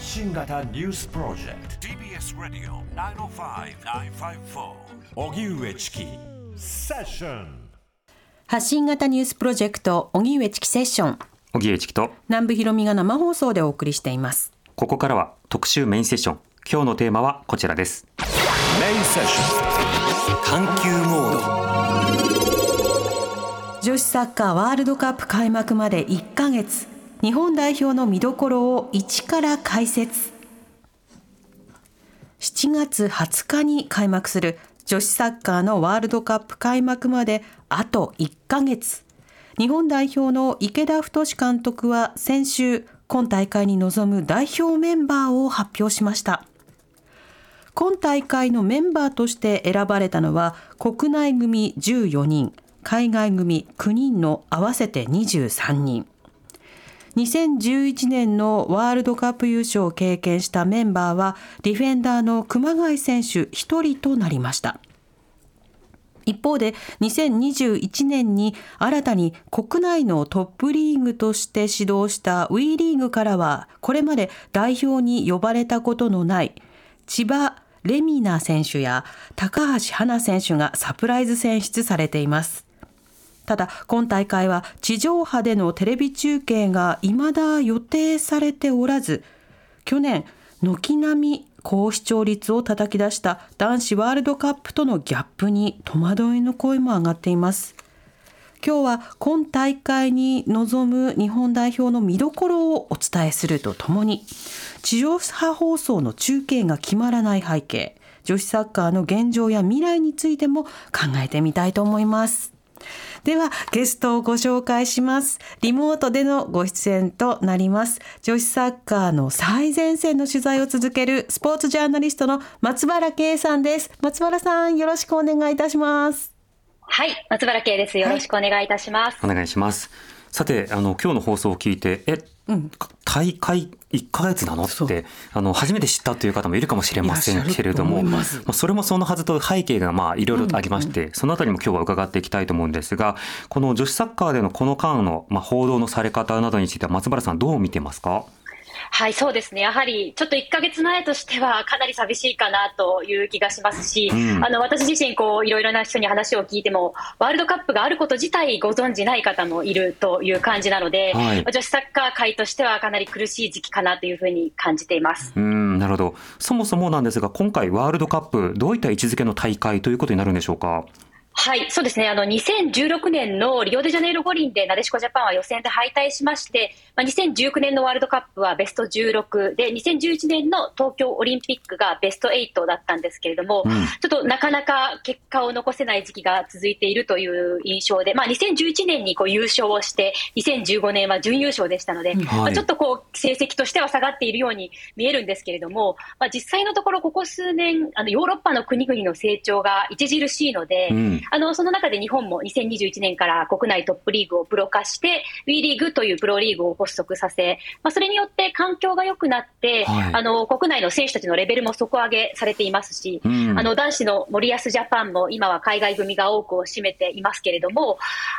発信型ニュースプロジェクト。TBS ラディオ905-954おぎゅうえちきセッション発信型ニュースプロジェクト荻上チキセッション。小木栄一と。南部ひろみが生放送でお送りしています。ここからは特集メインセッション。今日のテーマはこちらです。メインセッション。探求モード。女子サッカーワールドカップ開幕まで1ヶ月日本代表の見どころを一から解説。7月20日に開幕する女子サッカーのワールドカップ開幕まであと1ヶ月。日本代表の池田太監督は先週今大会に臨む代表メンバーを発表しました。今大会のメンバーとして選ばれたのは国内組14人海外組9人の合わせて23人。2011年のワールドカップ優勝を経験したメンバーはディフェンダーの熊谷選手1人となりました。一方で2021年に新たに国内のトップリーグとして指導した WE リーグからはこれまで代表に呼ばれたことのない千葉レミナ選手や高橋花選手がサプライズ選出されています。ただ今大会は地上波でのテレビ中継が未だ予定されておらず去年軒並み高視聴率を叩き出した男子ワールドカップとのギャップに戸惑いの声も上がっています。今日は今大会に臨む日本代表の見どころをお伝えするとともに地上波放送の中継が決まらない背景女子サッカーの現状や未来についても考えてみたいと思います。ではゲストをご紹介します。リモートでのご出演となります。女子サッカーの最前線の取材を続けるスポーツジャーナリストの松原圭さんです。松原さんよろしくお願いいたします。はい、松原圭です。よろしくお願いいたします。お願いします。さてあの今日の放送を聞いてえ、大会1ヶ月なの？ってあの初めて知ったという方もいるかもしれませんけれどもまあ、それもそのはずと背景がまあいろいろとありまして、そのあたりも今日は伺っていきたいと思うんですがこの女子サッカーでのこの間のまあ報道のされ方などについては松原さんどう見てますか？はい、そうですね。やはり、ちょっと1ヶ月前としては、かなり寂しいかなという気がしますし、うんあの、私自身、こう、いろいろな人に話を聞いても、ワールドカップがあること自体ご存じない方もいるという感じなので、はい女子サッカー界としてはかなり苦しい時期かなというふうに感じています。うんなるほどそもそもなんですが今回ワールドカップどういった位置づけの大会ということになるんでしょうか？はい、そうですね。あの、2016年のリオデジャネイロ五輪でなでしこジャパンは予選で敗退しまして、まあ、2019年のワールドカップはベスト16で、2011年の東京オリンピックがベスト8だったんですけれども、うん。ちょっとなかなか結果を残せない時期が続いているという印象で、まあ、2011年にこう優勝をして、2015年は準優勝でしたので、まあ、ちょっとこう成績としては下がっているように見えるんですけれども、まあ、実際のところ、ここ数年、あのヨーロッパの国々の成長が著しいので、うんあのその中で日本も2021年から国内トップリーグをプロ化して、WE リーグというプロリーグを発足させ、まあ、それによって環境が良くなって、はい。あの国内の選手たちのレベルも底上げされていますし、うん。あの男子の森保ジャパンも今は海外組が多くを占めていますけれども、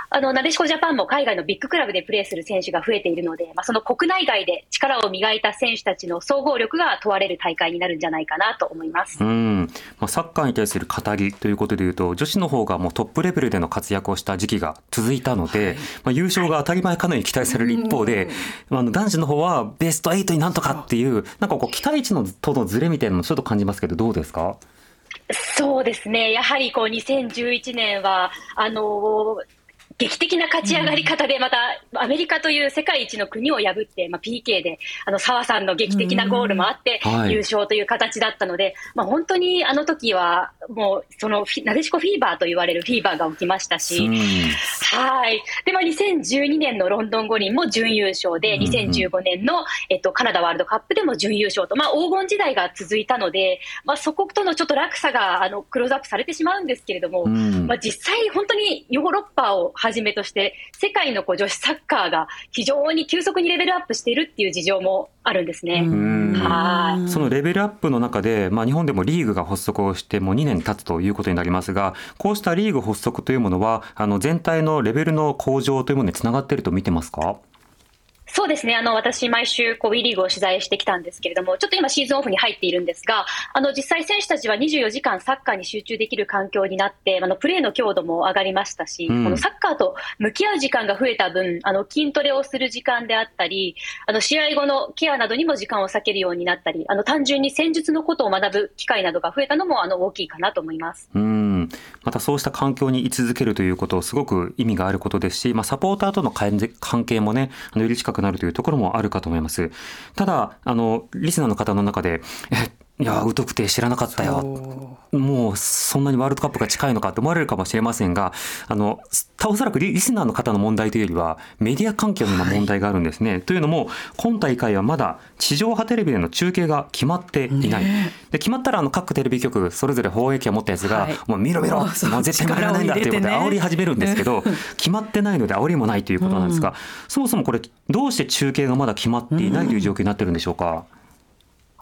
あのなでしこジャパンも海外のビッグクラブでプレーする選手が増えているので、まあ、その国内外で力を磨いた選手たちの総合力が問われる大会になるんじゃないかなと思います。うん。まあ、サッカーに対する語りということでいうと女子の方がもうトップレベルでの活躍をした時期が続いたので、まあ、優勝が当たり前かのように期待される一方で、まああの男子の方はベスト8になんとかっていうなんかこう期待値のとのズレみたいなのもちょっと感じますけどどうですか？そうですね、やはりこう2011年は、あの劇的な勝ち上がり方で、またアメリカという世界一の国を破って、まあ、PK で、あの澤さんの劇的なゴールもあって優勝という形だったので、まあ、本当にあの時は、もうそのなでしこフィーバーと言われるフィーバーが起きましたし。うんはい。で、まあ、2012年のロンドン五輪も準優勝で、うんうん2015年の、えっと、カナダワールドカップでも準優勝と、まあ、黄金時代が続いたので、まあ、そことのちょっと落差が、あの、クローズアップされてしまうんですけれども、うんまあ、実際本当にヨーロッパをはじめとして、世界のこう女子サッカーが非常に急速にレベルアップしているっていう事情もあるんですね。ん。はい。そのレベルアップの中で、まあ、日本でもリーグが発足をしてもう2年経つということになりますがこうしたリーグ発足というものはあの全体のレベルの向上というものにつながっていると見てますか？そうですね、あの私、毎週こう、WE リーグを取材してきたんですけれども、ちょっと今、シーズンオフに入っているんですが、あの実際、選手たちは24時間サッカーに集中できる環境になって、あのプレーの強度も上がりましたし、うん、このサッカーと向き合う時間が増えた分、あの筋トレをする時間であったり、あの試合後のケアなどにも時間を割けるようになったり、あの単純に戦術のことを学ぶ機会などが増えたのもあの大きいかなと思います。うん。またそうした環境に居続けるということ、すごく意味があることですし、まあ、サポーターとの関係もね、あのより近くなるというところもあるかと思います。ただ、あの、リスナーの方の中で、えいや、疎くて知らなかったよ。もう、そんなにワールドカップが近いのかって思われるかもしれませんが、あの、おそらくリスナーの方の問題というよりは、メディア環境にも問題があるんですね。はい、というのも、今大会はまだ地上波テレビでの中継が決まっていない。ね、で決まったら、あの、各テレビ局、それぞれ放映権を持ったやつが、はい、もう見ろ見ろ、もう絶対負けられないんだということで煽り始めるんですけど、決まってないので煽りもないということなんですが、うん、そもそもこれ、どうして中継がまだ決まっていないという状況になってるんでしょうか？うん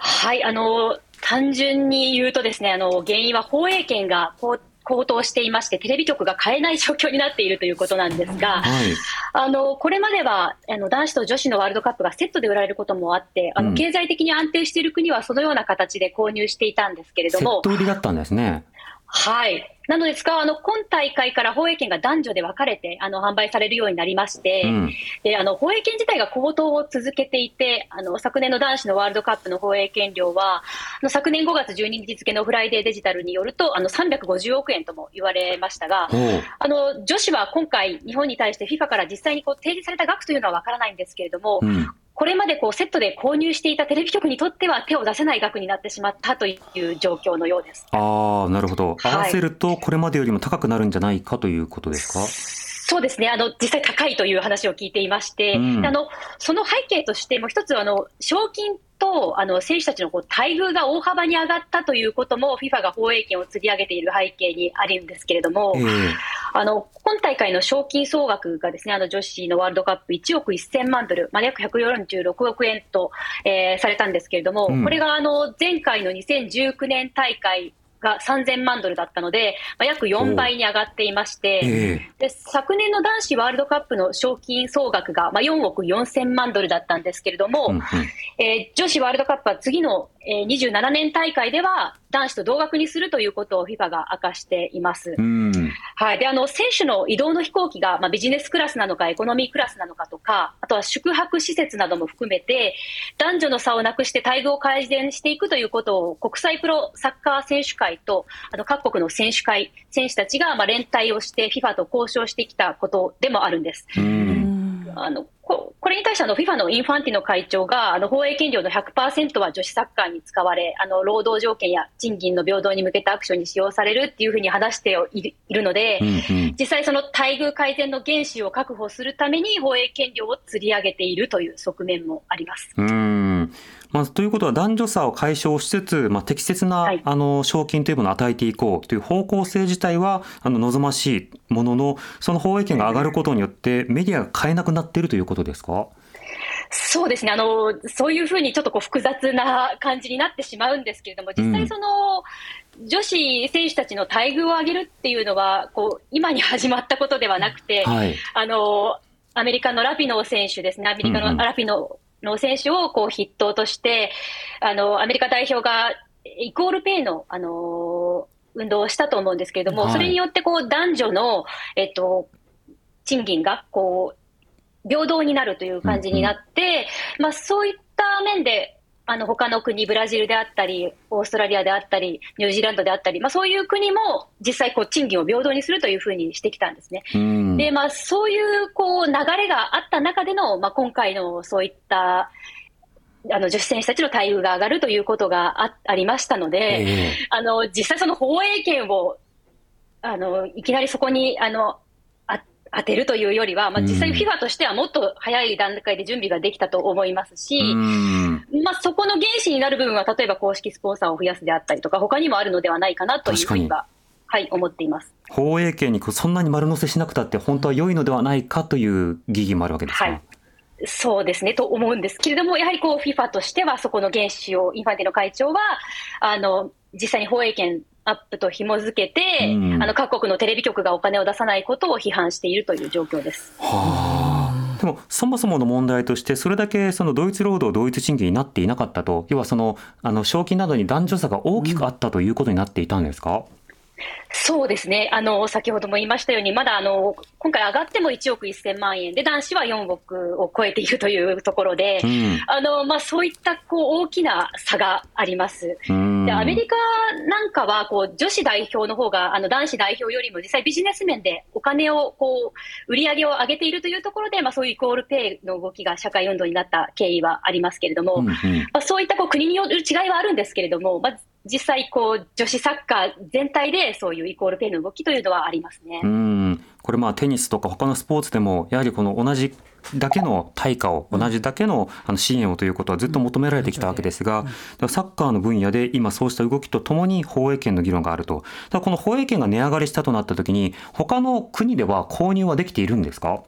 はい、あの、単純に言うとですね、あの、原因は放映権が高騰していまして、テレビ局が買えない状況になっているということなんですが、はい、あのこれまではあの男子と女子のワールドカップがセットで売られることもあって、あの経済的に安定している国はそのような形で購入していたんですけれども。セット売りだったんですね。はい。なので使うあの今大会から放映権が男女で分かれてあの販売されるようになりまして、うん、であの放映権自体が高騰を続けていてあの昨年の男子のワールドカップの放映権料はあの昨年5月12日付のフライデーデジタルによるとあの350億円とも言われましたがあの女子は今回日本に対して FIFA から実際にこう提示された額というのは分からないんですけれども、うんこれまでこうセットで購入していたテレビ局にとっては手を出せない額になってしまったという状況のようですあなるほど、合わせるとこれまでよりも高くなるんじゃないかということですか？そうですね。あの実際高いという話を聞いていまして、うん、あのその背景としても一つあの賞金とあの選手たちのこう待遇が大幅に上がったということも FIFA が放映権を釣り上げている背景にあるんですけれども、えー、あの今大会の賞金総額がですねあの女子のワールドカップ1億1000万ドル、まあ、約146億円と、えー、されたんですけれども、うん、これがあの前回の2019年大会が3000万ドルだったので、まあ、約4倍に上がっていまして、えー、で昨年の男子ワールドカップの賞金総額が、まあ、4億4000万ドルだったんですけれども、うんうん、えー、女子ワールドカップは次の、えー、27年大会では男子と同額にするということを FIFA が明かしています。はい、であの選手の移動の飛行機が、まあ、ビジネスクラスなのかエコノミークラスなのかとか、あとは宿泊施設なども含めて、男女の差をなくして待遇を改善していくということを国際プロサッカー選手会とあの各国の選手会、選手たちがまあ連帯をして FIFA と交渉してきたことでもあるんです。あのこれに対してあの FIFA のインファンティノ会長があの放映権料の100%は女子サッカーに使われあの労働条件や賃金の平等に向けたアクションに使用されるっていうふうに話しているので、うんうん、実際その待遇改善の原資を確保するために放映権料を釣り上げているという側面もあります。うんまあ、ということは男女差を解消しつつ、まあ、適切な、はい、あの賞金というものを与えていこうという方向性自体はあの望ましいもののその放映権が上がることによってメディアが買えなくなっているということですか？そうですね。あの、そういうふうにちょっとこう複雑な感じになってしまうんですけれども、実際、その、うん、女子選手たちの待遇を上げるっていうのは、こう今に始まったことではなくて、はい、あのアメリカのラピノ選手ですね、アメリカのラピノの選手をこう筆頭として、あのアメリカ代表がイコールペイの、あの運動をしたと思うんですけれども、はい、それによってこう男女の、えっと、賃金がこう平等になるという感じになって、うんうん、まあ、そういった面で、あの他の国、ブラジルであったり、オーストラリアであったり、ニュージーランドであったり、まあ、そういう国も実際こう、賃金を平等にするというふうにしてきたんですね。うん、で、まあ、そういうこう流れがあった中での、まあ、今回のそういったあの女子選手たちの待遇が上がるということがあありましたので、えー、あの実際、その放映権をあのいきなりそこにあの当てるというよりは、まあ、実際、FIFA としてはもっと早い段階で準備ができたと思いますし、まあ、そこの原資になる部分は、例えば公式スポンサーを増やすであったりとか、他にもあるのではないかなというふうには、はい、思っています。放映権にそんなに丸乗せしなくたって、本当は良いのではないかという疑義もあるわけですか。はい。そうですねと思うんですけれども、やはりこう FIFA としては、そこの原資を、インファンティの会長は、あの実際に放映権アップと紐付けて、うん、あの各国のテレビ局がお金を出さないことを批判しているという状況です。はあ。でもそもそもの問題としてそれだけその同一労働同一賃金になっていなかったと要はそのあの賞金などに男女差が大きくあったということになっていたんですか、そうですね。あの、先ほども言いましたように、まだあの、今回上がっても1億1000万円で、男子は4億を超えているというところで、うん、あの、まあ、そういったこう大きな差があります。で、アメリカなんかは、こう、女子代表の方が、あの、男子代表よりも実際ビジネス面でお金を、こう、売り上げを上げているというところで、まあ、そういうイコールペイの動きが社会運動になった経緯はありますけれども、うんうん、まあ、そういったこう国による違いはあるんですけれども、まあ、実際こう、女子サッカー全体でそういうイコールペイの動きというのはありますね。うんこれまあテニスとか他のスポーツでもやはりこの同じだけの対価を同じだけのあの支援をということはずっと求められてきたわけですが、サッカーの分野で今そうした動きとともに放映権の議論があると。この放映権が値上がりしたとなったときに他の国では購入はできているんですか？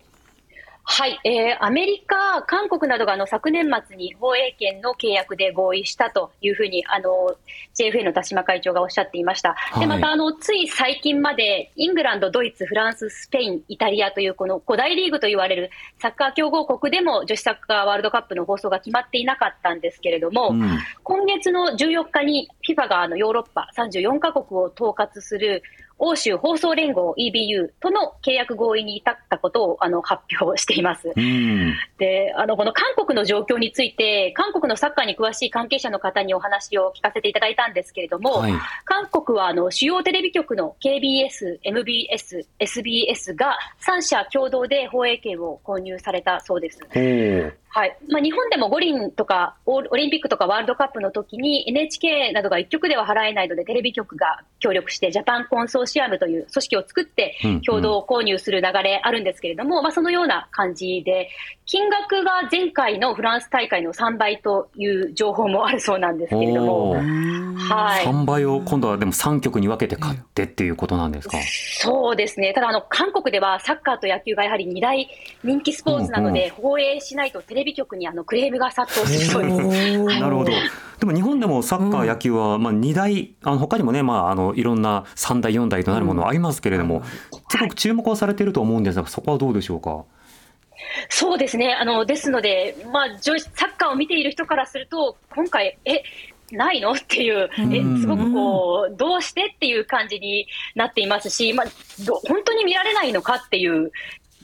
アメリカ、韓国などがあの昨年末に放映権の契約で合意したというふうにあの JFA の田島会長がおっしゃっていました。またあのつい最近までイングランド、ドイツ、フランス、スペイン、イタリアというこの5大リーグと言われるサッカー強豪国でも女子サッカーワールドカップの放送が決まっていなかったんですけれども、うん、今月の14日に FIFA があのヨーロッパ34カ国を統括する欧州放送連合 EBU との契約合意に至ったことをあの発表しています。で、あの、この韓国の状況について、韓国のサッカーに詳しい関係者の方にお話を聞かせていただいたんですけれども、はい、韓国はあの主要テレビ局の KBS、MBS、SBS が3社共同で放映権を購入されたそうです。はいまあ、日本でも五輪とかオリンピックとかワールドカップの時に NHK などが一局では払えないのでテレビ局が協力してジャパンコンソーシアムという組織を作って共同購入する流れあるんですけれども、うんうん、まあ、そのような感じで金額が前回のフランス大会の3倍という情報もあるそうなんですけれども、はい、3倍を今度はでも3局に分けて買ってっていうことなんですか？そうですね、ただあの、韓国ではサッカーと野球がやはり2大人気スポーツなので、放映しないとテレビ局にあのクレームが殺到しそうです。なるほどでも日本でもサッカー、野球は、まあ、2大、あの他にもね、まあ、あのいろんな3大、4大となるものありますけれども、すごく注目をされていると思うんですが、そこはどうでしょうか？そうですね、あのですので、まあ、サッカーを見ている人からすると、今回、えないの？っていう、えすごくこう、どうして？っていう感じになっていますし、まあ、本当に見られないのか？っていう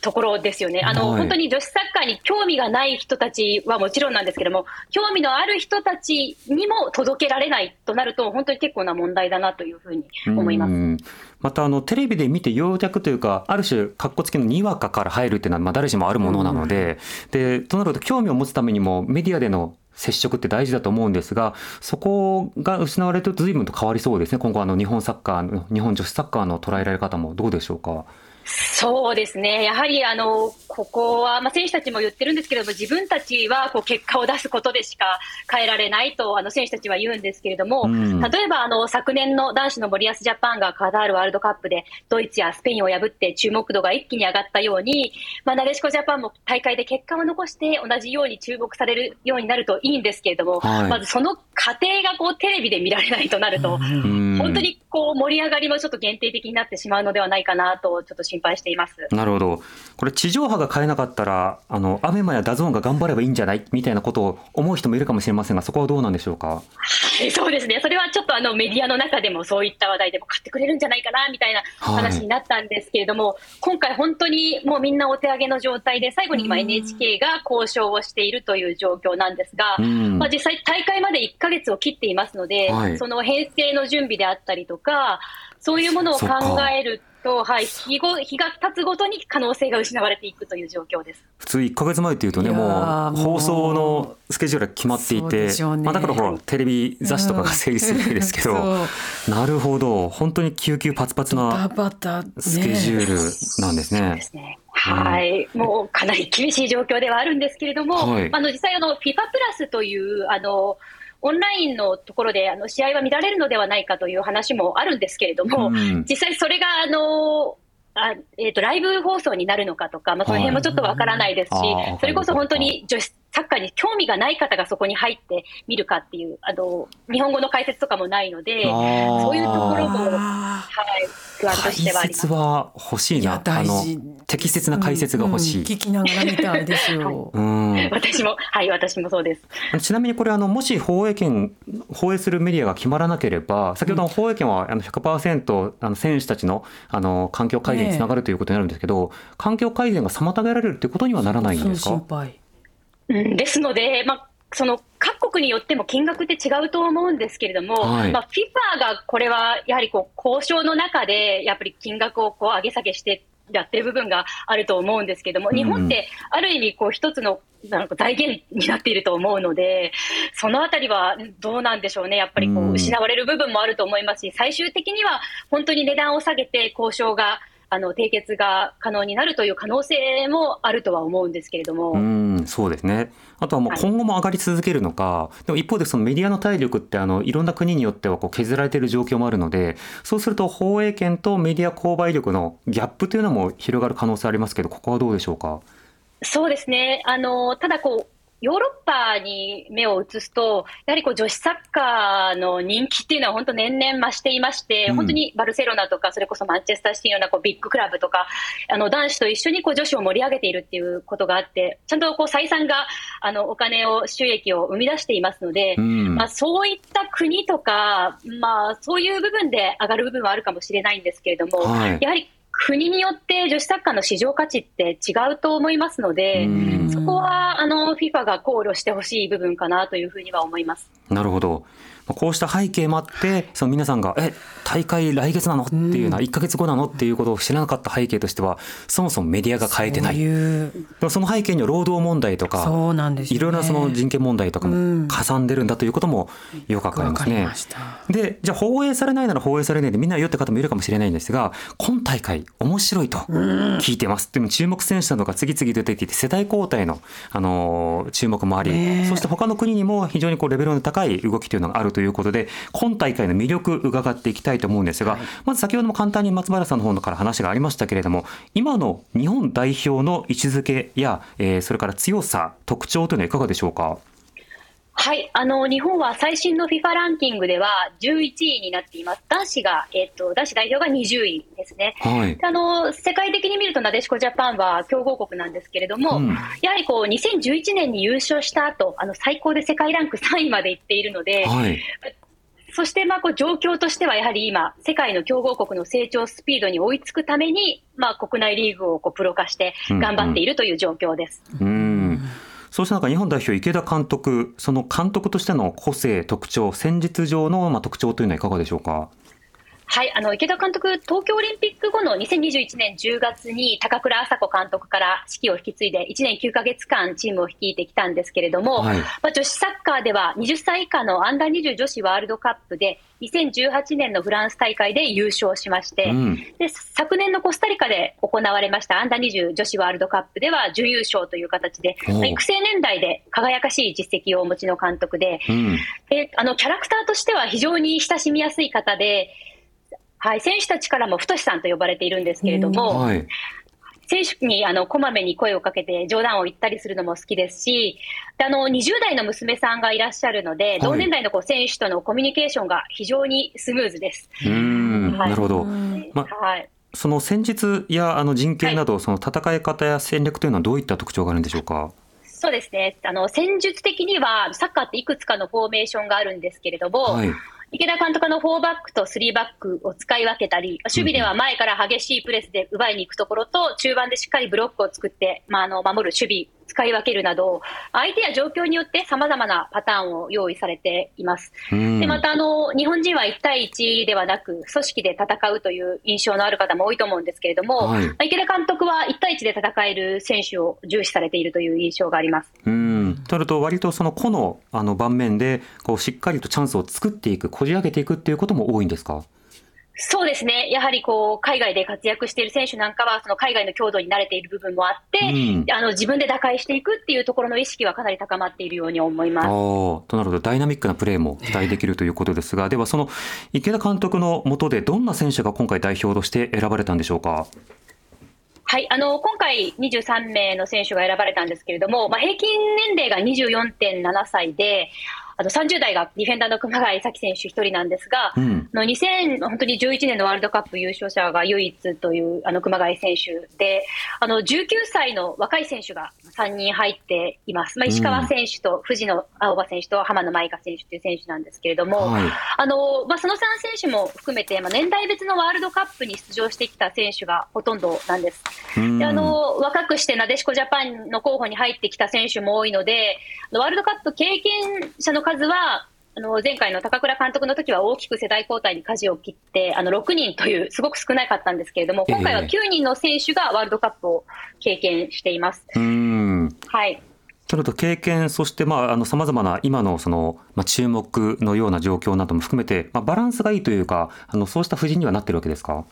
ところですよね。あの、はい、本当に女子サッカーに興味がない人たちはもちろんなんですけども、興味のある人たちにも届けられないとなると、本当に結構な問題だなというふうに思います。またあのテレビで見て要着というかある種かっこつけのにわかから入るっていうのはまあ誰しもあるものなので、でとなると興味を持つためにもメディアでの接触って大事だと思うんですが、そこが失われると随分と変わりそうですね。今後あの日本サッカー日本女子サッカーの捉えられ方もどうでしょうか？そうですね、やはりあのここは、まあ、選手たちも言ってるんですけれども、自分たちはこう結果を出すことでしか変えられないとあの選手たちは言うんですけれども、うん、例えばあの昨年の男子の森保ジャパンがカタールワールドカップでドイツやスペインを破って注目度が一気に上がったように、まあ、なでしこジャパンも大会で結果を残して同じように注目されるようになるといいんですけれども、はい、まずその過程がこうテレビで見られないとなると、うん、本当にこう盛り上がりもちょっと限定的になってしまうのではないかなと、ちょっと心配しています。なるほど。これ地上波が買えなかったら、あの、 ABEMA や DAZN が頑張ればいいんじゃないみたいなことを思う人もいるかもしれませんが、そこはどうなんでしょうか？はい、そうですね。それはちょっとあのメディアの中でもそういった話題でも買ってくれるんじゃないかな、みたいな話になったんですけれども、はい、今回本当にもうみんなお手上げの状態で、最後に今 NHK が交渉をしているという状況なんですが、まあ実際大会まで1か月を切っていますので、はい、その編成の準備であったりとか、そういうものを考えると、はい、日ご日が経つごとに可能性が失われていくという状況です。普通、1か月前っていうとね、もう放送のスケジュールが決まっていて、ね、まあ、だからほら、テレビ雑誌とかが成立するわけですけど、なるほど、本当に救急パツパツなスケジュールなんですね。ね。はい、もうかなり厳しい状況ではあるんですけれども、はい、あの実際あの、FIFA プラスというあのオンラインのところであの試合は見られるのではないかという話もあるんですけれども、うん、実際それがあのあえーと、ライブ放送になるのかとか、まあ、その辺もちょっとわからないですし、はい、それこそ本当に女子ササッカーに興味がない方がそこに入って見るかっていう、あの、日本語の解説とかもないので、そういうところも、はい、不安としてはあります。解説は欲しいな。あの、適切な解説が欲しい。うんうん、聞きながら見たいですよ。はい、うん私も、はい、私もそうです。ちなみにこれ、あの、もし放映権、放映するメディアが決まらなければ、先ほどの放映権はあの100%、あの選手たちのあの環境改善につながるということになるんですけど、環境改善が妨げられるということにはならないんですか？心配うん、ですので、まあ、その各国によっても金額って違うと思うんですけれども、はい、まあ、FIFA がこれはやはりこう交渉の中で、やっぱり金額をこう上げ下げしてやってる部分があると思うんですけれども、日本ってある意味、こう一つのなんか財源になっていると思うので、そのあたりはどうなんでしょうね、やっぱりこう失われる部分もあると思いますし、最終的には本当に値段を下げて交渉があの締結が可能になるという可能性もあるとは思うんですけれども。うんそうですねあとはもう今後も上がり続けるのか、はい、でも一方でそのメディアの体力ってあのいろんな国によってはこう削られている状況もあるのでそうすると放映権とメディア購買力のギャップというのも広がる可能性ありますけどここはどうでしょうか？そうですねあのただこうヨーロッパに目を移すと、やはりこう女子サッカーの人気っていうのは本当年々増していまして、うん、本当にバルセロナとか、それこそマンチェスターシティのようなこうビッグクラブとか、あの男子と一緒にこう女子を盛り上げているっていうことがあって、ちゃんとこう採算があのお金を、収益を生み出していますので、うん、まあ、そういった国とか、まあ、そういう部分で上がる部分はあるかもしれないんですけれども、はい、やはり国によって女子サッカーの市場価値って違うと思いますので、そこはあの FIFA が考慮してほしい部分かなというふうには思います。なるほど。こうした背景もあってその皆さんが「え大会来月なの?」っていうのは1か月後なのっていうことを知らなかった背景としてはそもそもメディアが変えてない。そその背景には労働問題とかそうなんです、ね、いろいろなその人権問題とかもかさんでるんだということもよくわかりますね。でじゃあ放映されないなら放映されないでみんなよって方もいるかもしれないんですが今大会面白いと聞いてます。でも注目選手などが次々出てきて世代交代の、あの注目もあり、そして他の国にも非常にこうレベルの高い動きというのがあるということで、今大会の魅力伺っていきたいと思うんですが、はい、まず先ほども簡単に松原さんの方から話がありましたけれども、今の日本代表の位置づけや、えー、それから強さ、特徴というのはいかがでしょうか？はい、あの日本は最新の FIFA ランキングでは11位になっています。男子が、えっ、と、男子代表が20位ですね。はい、あの世界的に見るとなでしこジャパンは強豪国なんですけれども、うん、やはりこう2011年に優勝した後、あの最高で世界ランク3位までいっているので、はい、そしてまあこう状況としてはやはり今、世界の強豪国の成長スピードに追いつくために、まあ、国内リーグをこうプロ化して頑張っているという状況です。うん、うんそうした中、日本代表、池田監督、その監督としての個性、特徴、戦術上のまあ特徴というのはいかがでしょうか？はい、あの池田監督、東京オリンピック後の2021年10月に高倉麻子監督から指揮を引き継いで、1年9か月間、チームを率いてきたんですけれども、はい、まあ、女子サッカーでは20歳以下のアンダー20女子ワールドカップで、2018年のフランス大会で優勝しまして、うん、で昨年のコスタリカで行われましたアンダー20女子ワールドカップでは準優勝という形で、育成年代で輝かしい実績をお持ちの監督で、うん、であのキャラクターとしては非常に親しみやすい方で、はい、選手たちからも太さんと呼ばれているんですけれども、はい、選手にあのこまめに声をかけて冗談を言ったりするのも好きですし、あの20代の娘さんがいらっしゃるので、はい、同年代のこう選手とのコミュニケーションが非常にスムーズです。うん、はい、なるほど。まはい。その戦術やあの人権など、その戦い方や戦略というのはどういった特徴があるんでしょうか？そうですね。あの戦術的にはサッカーっていくつかのフォーメーションがあるんですけれども、はい、池田監督の4バックと3バックを使い分けたり、守備では前から激しいプレスで奪いに行くところと、中盤でしっかりブロックを作って、まあ、あの守る守備使い分けるなど、相手や状況によってさまざまなパターンを用意されています。でまたあの、日本人は1対1ではなく、組織で戦うという印象のある方も多いと思うんですけれども、はい、池田監督は1対1で戦える選手を重視されているという印象があります。うんとなると、割とその個のあの盤面でこうしっかりとチャンスを作っていく、こじ開けていくっていうことも多いんですか？そうですね、やはりこう海外で活躍している選手なんかは、その海外の強度に慣れている部分もあって、うん、あの自分で打開していくっていうところの意識はかなり高まっているように思います。となると、ダイナミックなプレーも期待できるということですが、では、その池田監督のもとで、どんな選手が今回、代表として選ばれたんでしょうか？はい、あの今回23名の選手が選ばれたんですけれども、まあ、平均年齢が24.7歳で、あの30代がディフェンダーの熊谷咲選手一人なんですが、うん、の2000本当に11年のワールドカップ優勝者が唯一というあの熊谷選手で、あの19歳の若い選手が3人入っています。まあ、石川選手と藤野青葉選手と浜野舞香選手という選手なんですけれども、はい、あのまあ、その3選手も含めて、まあ、年代別のワールドカップに出場してきた選手がほとんどなんです。であの若くしてなでしこジャパンの候補に入ってきた選手も多いので、ワールドカップ経験者の数は、あの前回の高倉監督の時は大きく世代交代に舵を切って、あの6人という、すごく少なかったんですけれども、今回は9人の選手がワールドカップを経験しています。うんはいなるほど経験、そしてさまざ、まな今のその、まあ、注目のような状況なども含めて、まあ、バランスがいいというか、あのそうした布陣にはなってるわけですか？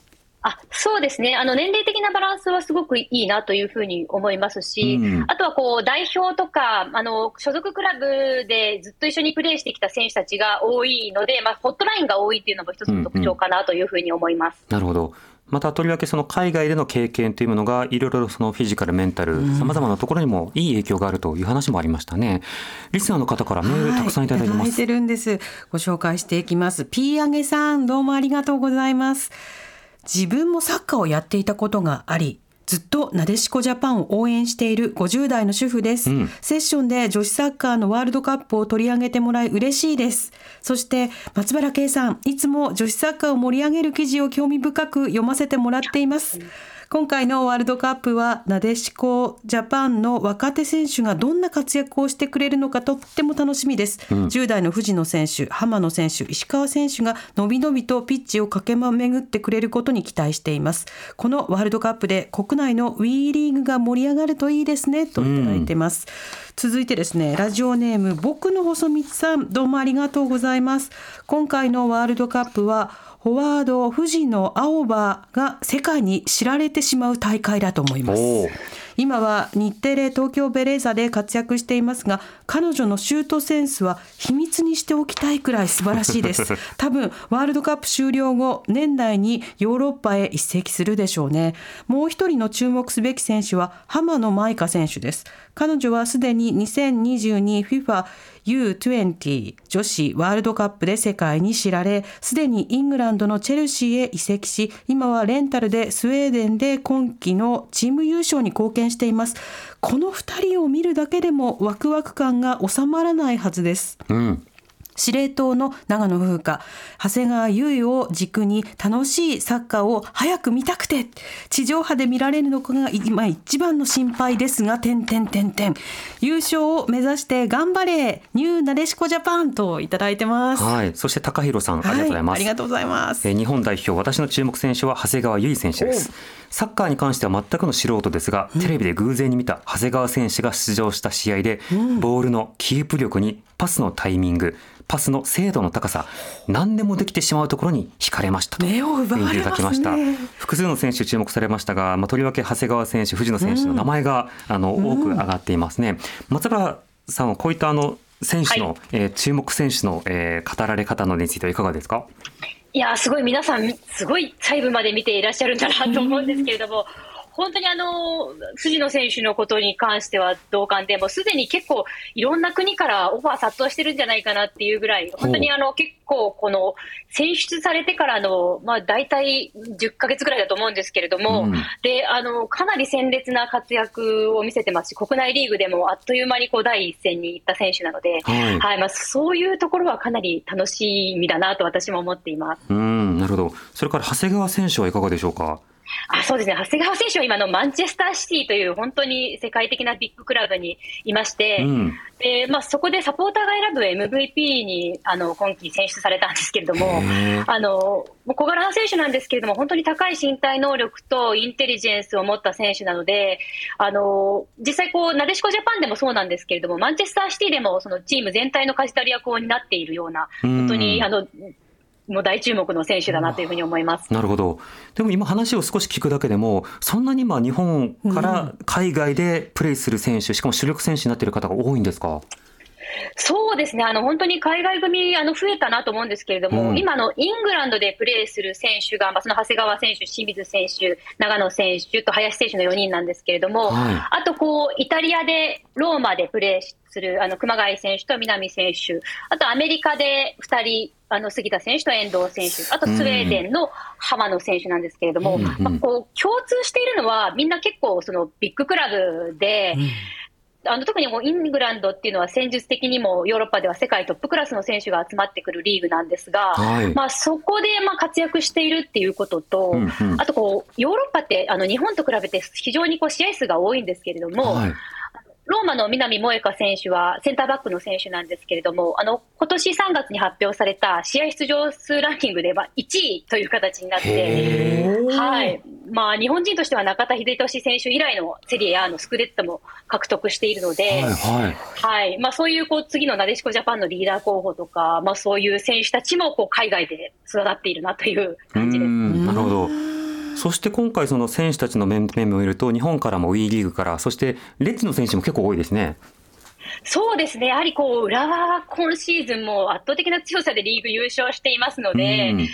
あそうですねあの、年齢的なバランスはすごくいいなというふうに思いますし、うん、あとはこう代表とかあの、所属クラブでずっと一緒にプレーしてきた選手たちが多いので、まあ、ホットラインが多いというのも一つの特徴かなというふうに思います。うんうん、なるほどまたとりわけその海外での経験というものがいろいろそのフィジカル、メンタル、さまざまなところにもいい影響があるという話もありましたね。リスナーの方からメールたくさんいただいてます。はい、いただいてるんです。ご紹介していきます。P あげさん、どうもありがとうございます。自分もサッカーをやっていたことがあり、ずっとなでしこジャパンを応援している50代の主婦です、うん、セッションで女子サッカーのワールドカップを取り上げてもらい嬉しいです。そして松原圭さんいつも女子サッカーを盛り上げる記事を興味深く読ませてもらっています、うん今回のワールドカップはなでしこジャパンの若手選手がどんな活躍をしてくれるのかとっても楽しみです、うん、10代の藤野選手浜野選手石川選手がのびのびとピッチを駆け巡ってくれることに期待しています。このワールドカップで国内の WE リーグが盛り上がるといいですねといただいてます、うん、続いてですねラジオネーム僕の細道さんどうもありがとうございます。今回のワールドカップはフォワード藤野青葉が世界に知られてしまう大会だと思います。今は日テレ東京ベレーザで活躍していますが彼女のシュートセンスは秘密にしておきたいくらい素晴らしいです。多分ワールドカップ終了後年内にヨーロッパへ移籍するでしょうね。もう一人の注目すべき選手は浜野舞香選手です。彼女はすでに 2022FIFA U20 女子ワールドカップで世界に知られ、すでにイングランドのチェルシーへ移籍し、今はレンタルでスウェーデンで今季のチーム優勝に貢献しています。この2人を見るだけでもワクワク感が収まらないはずです。うん司令塔の長野風花、長谷川優衣を軸に楽しいサッカーを早く見たくて、地上波で見られるのかが今一番の心配ですが、点点点点。優勝を目指して頑張れ、ニューなでしこジャパンといただいてます。はい。そして高弘さん、ありがとうございます。はい、ありがとうございます。え日本代表、私の注目選手は長谷川優衣選手です。サッカーに関しては全くの素人ですが、テレビで偶然に見た長谷川選手が出場した試合で、うん、ボールのキープ力にパスのタイミング、パスの精度の高さ何でもできてしまうところに惹かれましたと目を奪われました、複数の選手注目されましたが、まあ、とりわけ長谷川選手藤野選手の名前が、うん、あの多く上がっていますね、松原さんはこういったあの選手の、はい、えー、注目選手の、えー、語られ方のについてはいかがですか？いやすごい皆さんすごい細部まで見ていらっしゃるんだなと思うんですけれども、本当にあの藤野選手のことに関しては同感で、もうすでに結構、いろんな国からオファー殺到してるんじゃないかなっていうぐらい、本当にあの結構、この選出されてからの、まあ、大体10か月ぐらいだと思うんですけれども、うん、であのかなり鮮烈な活躍を見せてますし、国内リーグでもあっという間にこう第一線に行った選手なので、はい、はい、まあ、そういうところはかなり楽しみだなと私も思っています。うんなるほど、それから長谷川選手はいかがでしょうか？あそうですね。長谷川選手は今のマンチェスターシティという本当に世界的なビッグクラブにいまして、うん、でまあ、そこでサポーターが選ぶ MVP にあの今季選出されたんですけれどもあの小柄な選手なんですけれども本当に高い身体能力とインテリジェンスを持った選手なのであの実際こう、なでしこジャパンでもそうなんですけれどもマンチェスターシティでもそのチーム全体の舵取り役を担っているような本当にあのもう大注目の選手だなというふうに思います。なるほど。でも今話を少し聞くだけでも、そんなにまあ日本から海外でプレーする選手、しかも主力選手になっている方が多いんですか？そうですね、あの本当に海外組あの増えたなと思うんですけれども、うん、今のイングランドでプレーする選手が、まあ、その長谷川選手、清水選手、長野選手と林選手の4人なんですけれども、はい、あとこうイタリアでローマでプレーするあの熊谷選手と南選手、あとアメリカで2人、あの杉田選手と遠藤選手、あとスウェーデンの浜野選手なんですけれども、うん、まあ、こう共通しているのは、みんな結構そのビッグクラブで、うん。あの特にもイングランドっていうのは戦術的にもヨーロッパでは世界トップクラスの選手が集まってくるリーグなんですが、はい、まあ、そこでまあ活躍しているっていうことと、うん。うん、あとこうヨーロッパってあの日本と比べて非常にこう試合数が多いんですけれども、はいローマの南萌香選手はセンターバックの選手なんですけれども、あの今年3月に発表された試合出場数ランキングでは1位という形になって、はい。まあ、日本人としては中田英寿選手以来のセリエ A のスクレットも獲得しているので、はい、はい。はい、まあ、そういうこう次のなでしこジャパンのリーダー候補とか、まあ、そういう選手たちもこう海外で育っているなという感じです。なるほどそして今回その選手たちの面々を見ると日本からも WE リーグからそしてレッズの選手も結構多いですね。そうですね、やはりこう浦和は今シーズンも圧倒的な強さでリーグ優勝していますので、うん、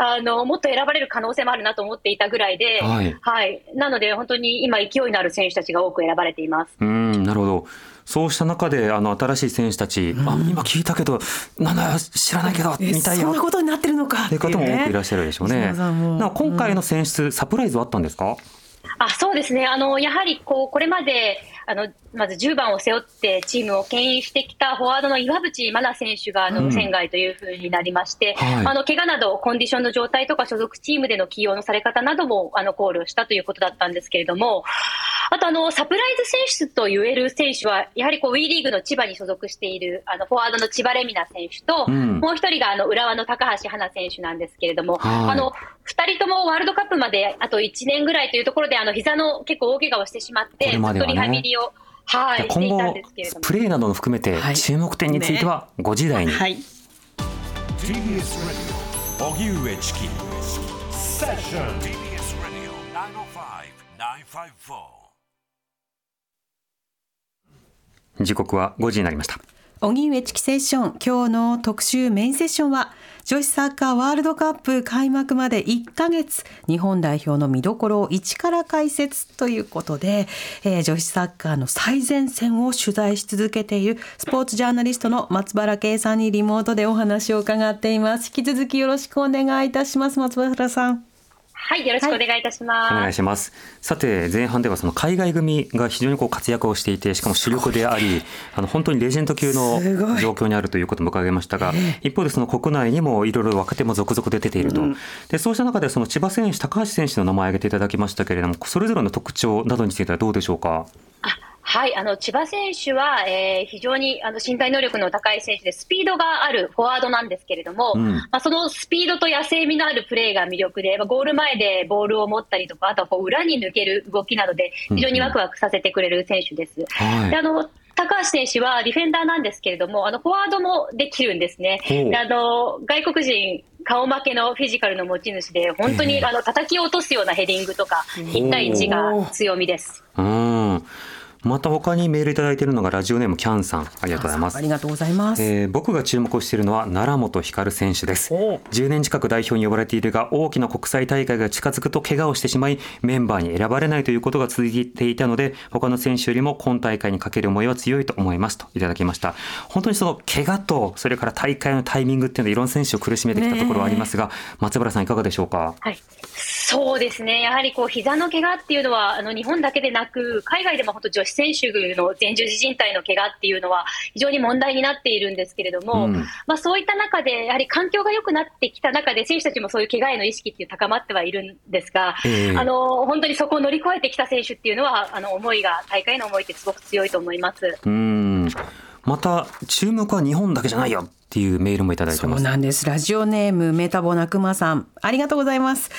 あのもっと選ばれる可能性もあるなと思っていたぐらいで、はい、はい、なので本当に今、勢いのある選手たちが多く選ばれています。うんなるほど、そうした中であの新しい選手たち、うん、あ今聞いたけど、なんだ、知らないけど、みたいな。そんなことになってるのかっていう方も多くいらっしゃるでしょうね。な今回の選出、サプライズはあったんですか？あそうですね。あの、やはりこうこれまであのまず10番を背負ってチームを牽引してきたフォワードの岩渕真奈選手があの無線外というふうになりまして、うんはい、あの怪我などコンディションの状態とか所属チームでの起用のされ方などもあの考慮したということだったんですけれども、あとあのサプライズ選出と言える選手は、やはりこう WE リーグの千葉に所属しているあのフォワードの千葉レミナ選手と、うん、もう一人があの浦和の高橋花選手なんですけれども、はい、あの2人ともワールドカップまであと1年ぐらいというところで、あの膝の結構大怪我をしてしまって、ずっとリハビリを。はい、今後、プレーなども含めて、注目点については5時台に。はい、ョン TBS 時刻は5時になりました。荻上チキセッション。今日の特集メインセッションは女子サッカーワールドカップ開幕まで1ヶ月。日本代表の見どころを一から解説ということで、えー、女子サッカーの最前線を取材し続けているスポーツジャーナリストの松原圭さんにリモートでお話を伺っています。引き続きよろしくお願いいたします松原さん。はい、よろしくお願いいたします。はい、お願いします。さて、前半ではその海外組が非常にこう活躍をしていて、しかも主力であり、あの本当にレジェンド級の状況にあるということも伺いましたが、一方でその国内にもいろいろ若手も続々で出ていると。うん、で、そうした中でその千葉選手、高橋選手の名前を挙げていただきましたけれども、それぞれの特徴などについてはどうでしょうか？はい、あの千葉選手は、えー、非常にあの身体能力の高い選手で、スピードがあるフォワードなんですけれども、うん、まあ、そのスピードと野生味のあるプレーが魅力で、まあ、ゴール前でボールを持ったりとか、あとはこう裏に抜ける動きなどで、非常にワクワクさせてくれる選手です。うんうん、であの高橋選手はディフェンダーなんですけれども、あのフォワードもできるんですね。あの外国人顔負けのフィジカルの持ち主で、本当にあの叩き落とすようなヘディングとか、1対1が強みです。うんまた他にメールいただいているのがラジオネームキャンさん。ありがとうございます。ありがとうございます、えー、僕が注目しているのは奈良本光選手です。10年近く代表に呼ばれているが大きな国際大会が近づくと怪我をしてしまいメンバーに選ばれないということが続いていたので他の選手よりも今大会にかける思いは強いと思います。といただきました。本当にその怪我とそれから大会のタイミングっていうのはいろんな選手を苦しめてきたところはありますが、松原さんいかがでしょうか？はい。そうですね。やはりこう膝の怪我っていうのはあの日本だけでなく海外でも本当女子選手の前十字靭帯の怪我っていうのは非常に問題になっているんですけれども、うん、まあ、そういった中で、やはり環境が良くなってきた中で、選手たちもそういう怪我への意識っていう高まってはいるんですが、えー、あの本当にそこを乗り越えてきた選手っていうのは、あの思いが、大会への思いってすごく強いと思います。うん。また注目は日本だけじゃないよっていうメールもいただいてます。そうなんです。ラジオネームメタボなくまさん。ありがとうございます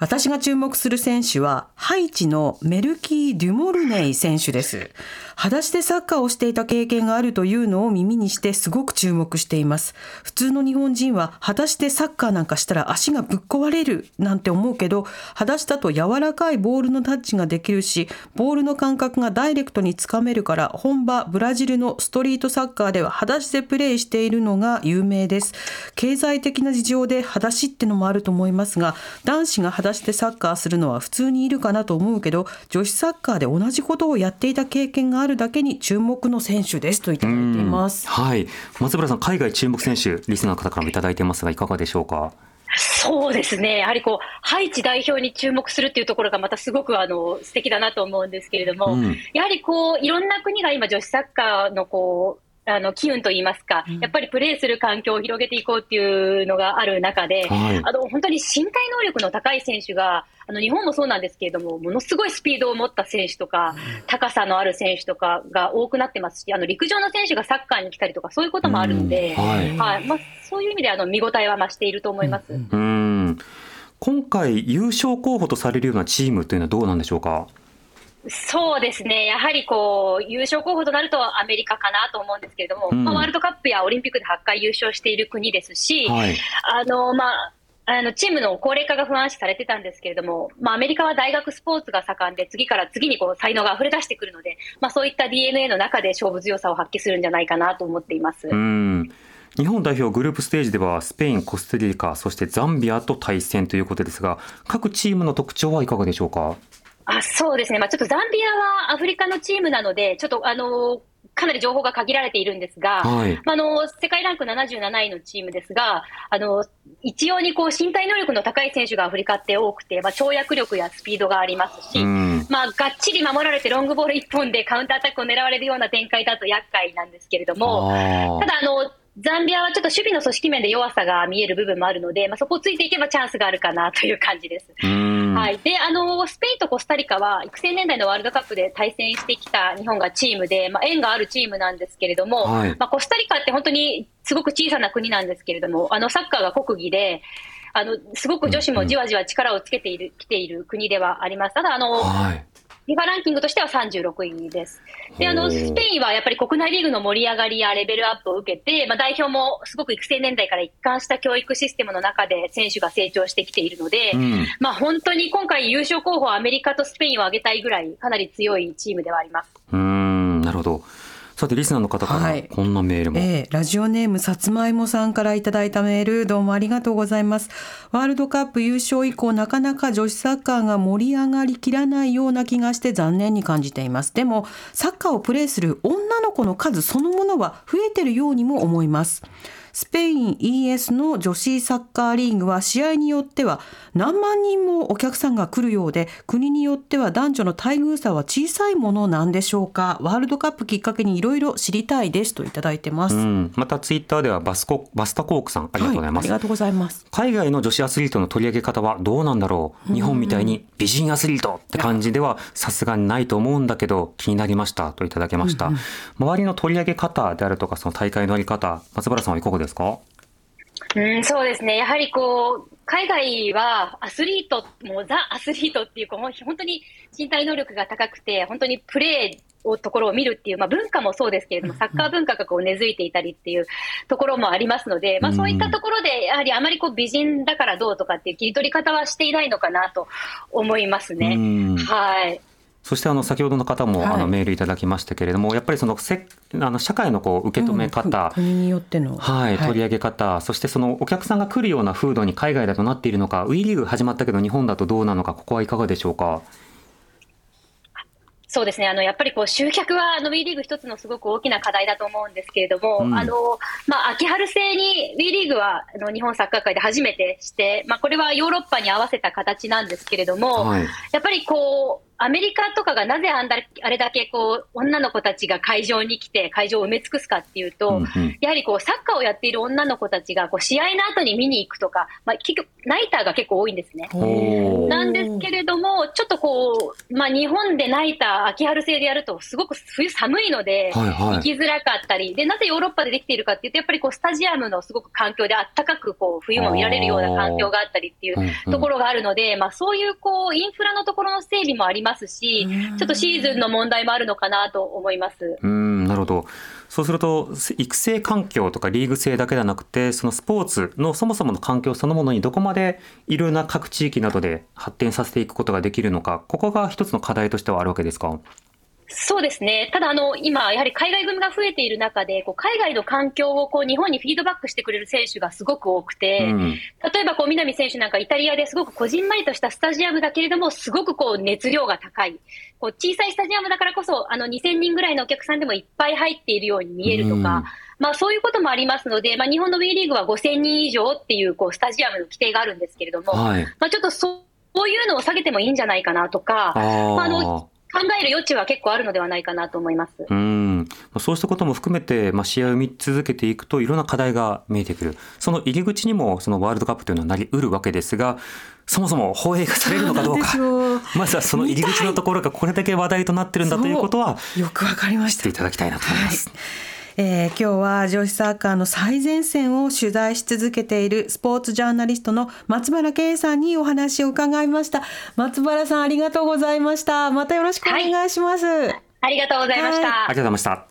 私が注目する選手は、ハイチのメルキー・デュモルネイ選手です。裸足でサッカーをしていた経験があるというのを耳にしてすごく注目しています。普通の日本人は裸足でサッカーなんかしたら足がぶっ壊れるなんて思うけど、裸足だと柔らかいボールのタッチができるし、ボールの感覚がダイレクトにつかめるから、本場ブラジルのストリートサッカーでは裸足でプレーしているのが有名です。経済的な事情で裸足ってのもあると思いますが、男子が裸足でサッカーするのは普通にいるかなと思うけど、女子サッカーで同じことをやっていた経験があるだけに注目の選手ですといただいています。はい。松原さん海外注目選手リスナーの方からもいただいてますがいかがでしょうか？そうですね、やはりこうハイチ代表に注目するっていうところがまたすごくあの素敵だなと思うんですけれども、うん、やはりこういろんな国が今、女子サッカーのこうあの機運といいますか、やっぱりプレーする環境を広げていこうっていうのがある中で、はい、あの本当に身体能力の高い選手が、あの日本もそうなんですけれども、ものすごいスピードを持った選手とか、高さのある選手とかが多くなってますし、あの陸上の選手がサッカーに来たりとか、そういうこともあるので、はい。はい。まあ、そういう意味であの見応えは増していると思います。うん。今回、優勝候補とされるようなチームというのはどうなんでしょうか？そうですね、やはりこう優勝候補となるとアメリカかなと思うんですけれども、うん、まあ、ワールドカップやオリンピックで8回優勝している国ですし、はい、あのまあ、あのチームの高齢化が不安視されてたんですけれども、まあ、アメリカは大学スポーツが盛んで、次から次にこう才能が溢れ出してくるので、まあ、そういった DNA の中で勝負強さを発揮するんじゃないかなと思っています。うん日本代表グループステージではスペイン、コスタリカ、そしてザンビアと対戦ということですが、各チームの特徴はいかがでしょうか？あそうですね、まあ、ちょっとザンビアはアフリカのチームなので、ちょっとあのかなり情報が限られているんですが、はい、まあ、あの世界ランク77位のチームですが、あの一様にこう身体能力の高い選手がアフリカって多くて、まあ、跳躍力やスピードがありますし、まあ、がっちり守られてロングボール1本でカウンターアタックを狙われるような展開だと厄介なんですけれども、ただあの、ザンビアはちょっと守備の組織面で弱さが見える部分もあるので、まあ、そこをついていけばチャンスがあるかなという感じです。はい、であのスペインとコスタリカは育成年代のワールドカップで対戦してきた日本がチームで、まあ、縁があるチームなんですけれども、はい、まあ、コスタリカって本当にすごく小さな国なんですけれども、あのサッカーが国技で、あのすごく女子もじわじわ力をつけている、きている国ではあります。ただあの、はいリファランキングとしては36位です。で、あの、スペインはやっぱり国内リーグの盛り上がりやレベルアップを受けて、まあ、代表もすごく育成年代から一貫した教育システムの中で選手が成長してきているので、うん、まあ、本当に今回優勝候補はアメリカとスペインを挙げたいぐらい、かなり強いチームではあります。うん、なるほど。さてリスナーの方からこんなメールも、はい、えー、ラジオネームさつまいもさんからいただいたメールどうもありがとうございます。ワールドカップ優勝以降なかなか女子サッカーが盛り上がりきらないような気がして残念に感じています。でもサッカーをプレーする女の子の数そのものは増えてるようにも思いますスペイン ES の女子サッカーリーグは試合によっては何万人もお客さんが来るようで国によっては男女の待遇差は小さいものなんでしょうか。ワールドカップきっかけにいろいろ知りたいですといただいてます、またツイッターではバスコバスタコークさんありがとうございます、はい、ありがとうございます。海外の女子アスリートの取り上げ方はどうなんだろう？日本みたいに美人アスリートって感じではさすがにないと思うんだけど気になりましたといただきました、うんうん、周りの取り上げ方であるとかその大会のあり方松原さんはいかがですか？うん、そうですね。やはりこう、海外はアスリート、もうザ・アスリートっていう、本当に身体能力が高くて、本当にプレーをところを見るっていう、まあ、文化もそうですけれども、サッカー文化がこう根付いていたりっていうところもありますので、まあ、そういったところで、やはりあまりこう美人だからどうとかっていう切り取り方はしていないのかなと思いますね。はい。そしてあの先ほどの方もあのメールいただきましたけれども、やっぱりそのせあの社会のこう受け止め方、国によっての、はい、取り上げ方、そしてそのお客さんが来るような風土に海外だとなっているのか、ウィリーグ始まったけど日本だとどうなのか、ここはいかがでしょうか？そうですね、あのやっぱりこう集客はあの WE リーグ一つのすごく大きな課題だと思うんですけれども、うん、あのまあ、秋春制に WE リーグはあの日本サッカー界で初めてして、まあ、これはヨーロッパに合わせた形なんですけれども、はい、やっぱりこうアメリカとかがなぜあんだあれだけこう女の子たちが会場に来て会場を埋め尽くすかっていうと、うんうん、やはりこうサッカーをやっている女の子たちがこう試合の後に見に行くとか、まあ、結局ナイターが結構多いんですね。なんですけれども、ちょっとこう、まあ、日本でナイター、秋春制でやると、すごく冬寒いので、行きづらかったり、でなぜヨーロッパでできているかっていうと、やっぱりこうスタジアムのすごく環境であったかくこう冬も見られるような環境があったりっていうところがあるので、まあ、そういうこうインフラのところの整備もありますし、ちょっとシーズンの問題もあるのかなと思います。うんなるほど。そうすると育成環境とかリーグ制だけではなくてそのスポーツのそもそもの環境そのものにどこまでいろんな各地域などで発展させていくことができるのかここが一つの課題としてはあるわけですか？そうですね。ただ、あの、今、やはり海外組が増えている中で、こう海外の環境をこう日本にフィードバックしてくれる選手がすごく多くて、うん、例えば、こう、南選手なんかイタリアですごくこじんまりとしたスタジアムだけれども、すごくこう、熱量が高い。こう、小さいスタジアムだからこそ、あの、2000人ぐらいのお客さんでもいっぱい入っているように見えるとか、うん、まあ、そういうこともありますので、まあ、日本の WE リーグは5000人以上っていう、こう、スタジアムの規定があるんですけれども、はい、まあ、ちょっとそう、いうのを下げてもいいんじゃないかなとか、あまあ、あの考える余地は結構あるのではないかなと思います。うん。そうしたことも含めて、まあ、試合を見続けていくと、いろんな課題が見えてくる。その入り口にも、そのワールドカップというのはなりうるわけですが、そもそも放映がされるのかどうか。まずはその入り口のところがこれだけ話題となってるんだということは、よくわかりました。ていただきたいなと思います。はいえー、今日は女子サッカーの最前線を取材し続けているスポーツジャーナリストの松原圭さんにお話を伺いました。松原さんありがとうございました。またよろしくお願いします、はい、ありがとうございました、はい、ありがとうございました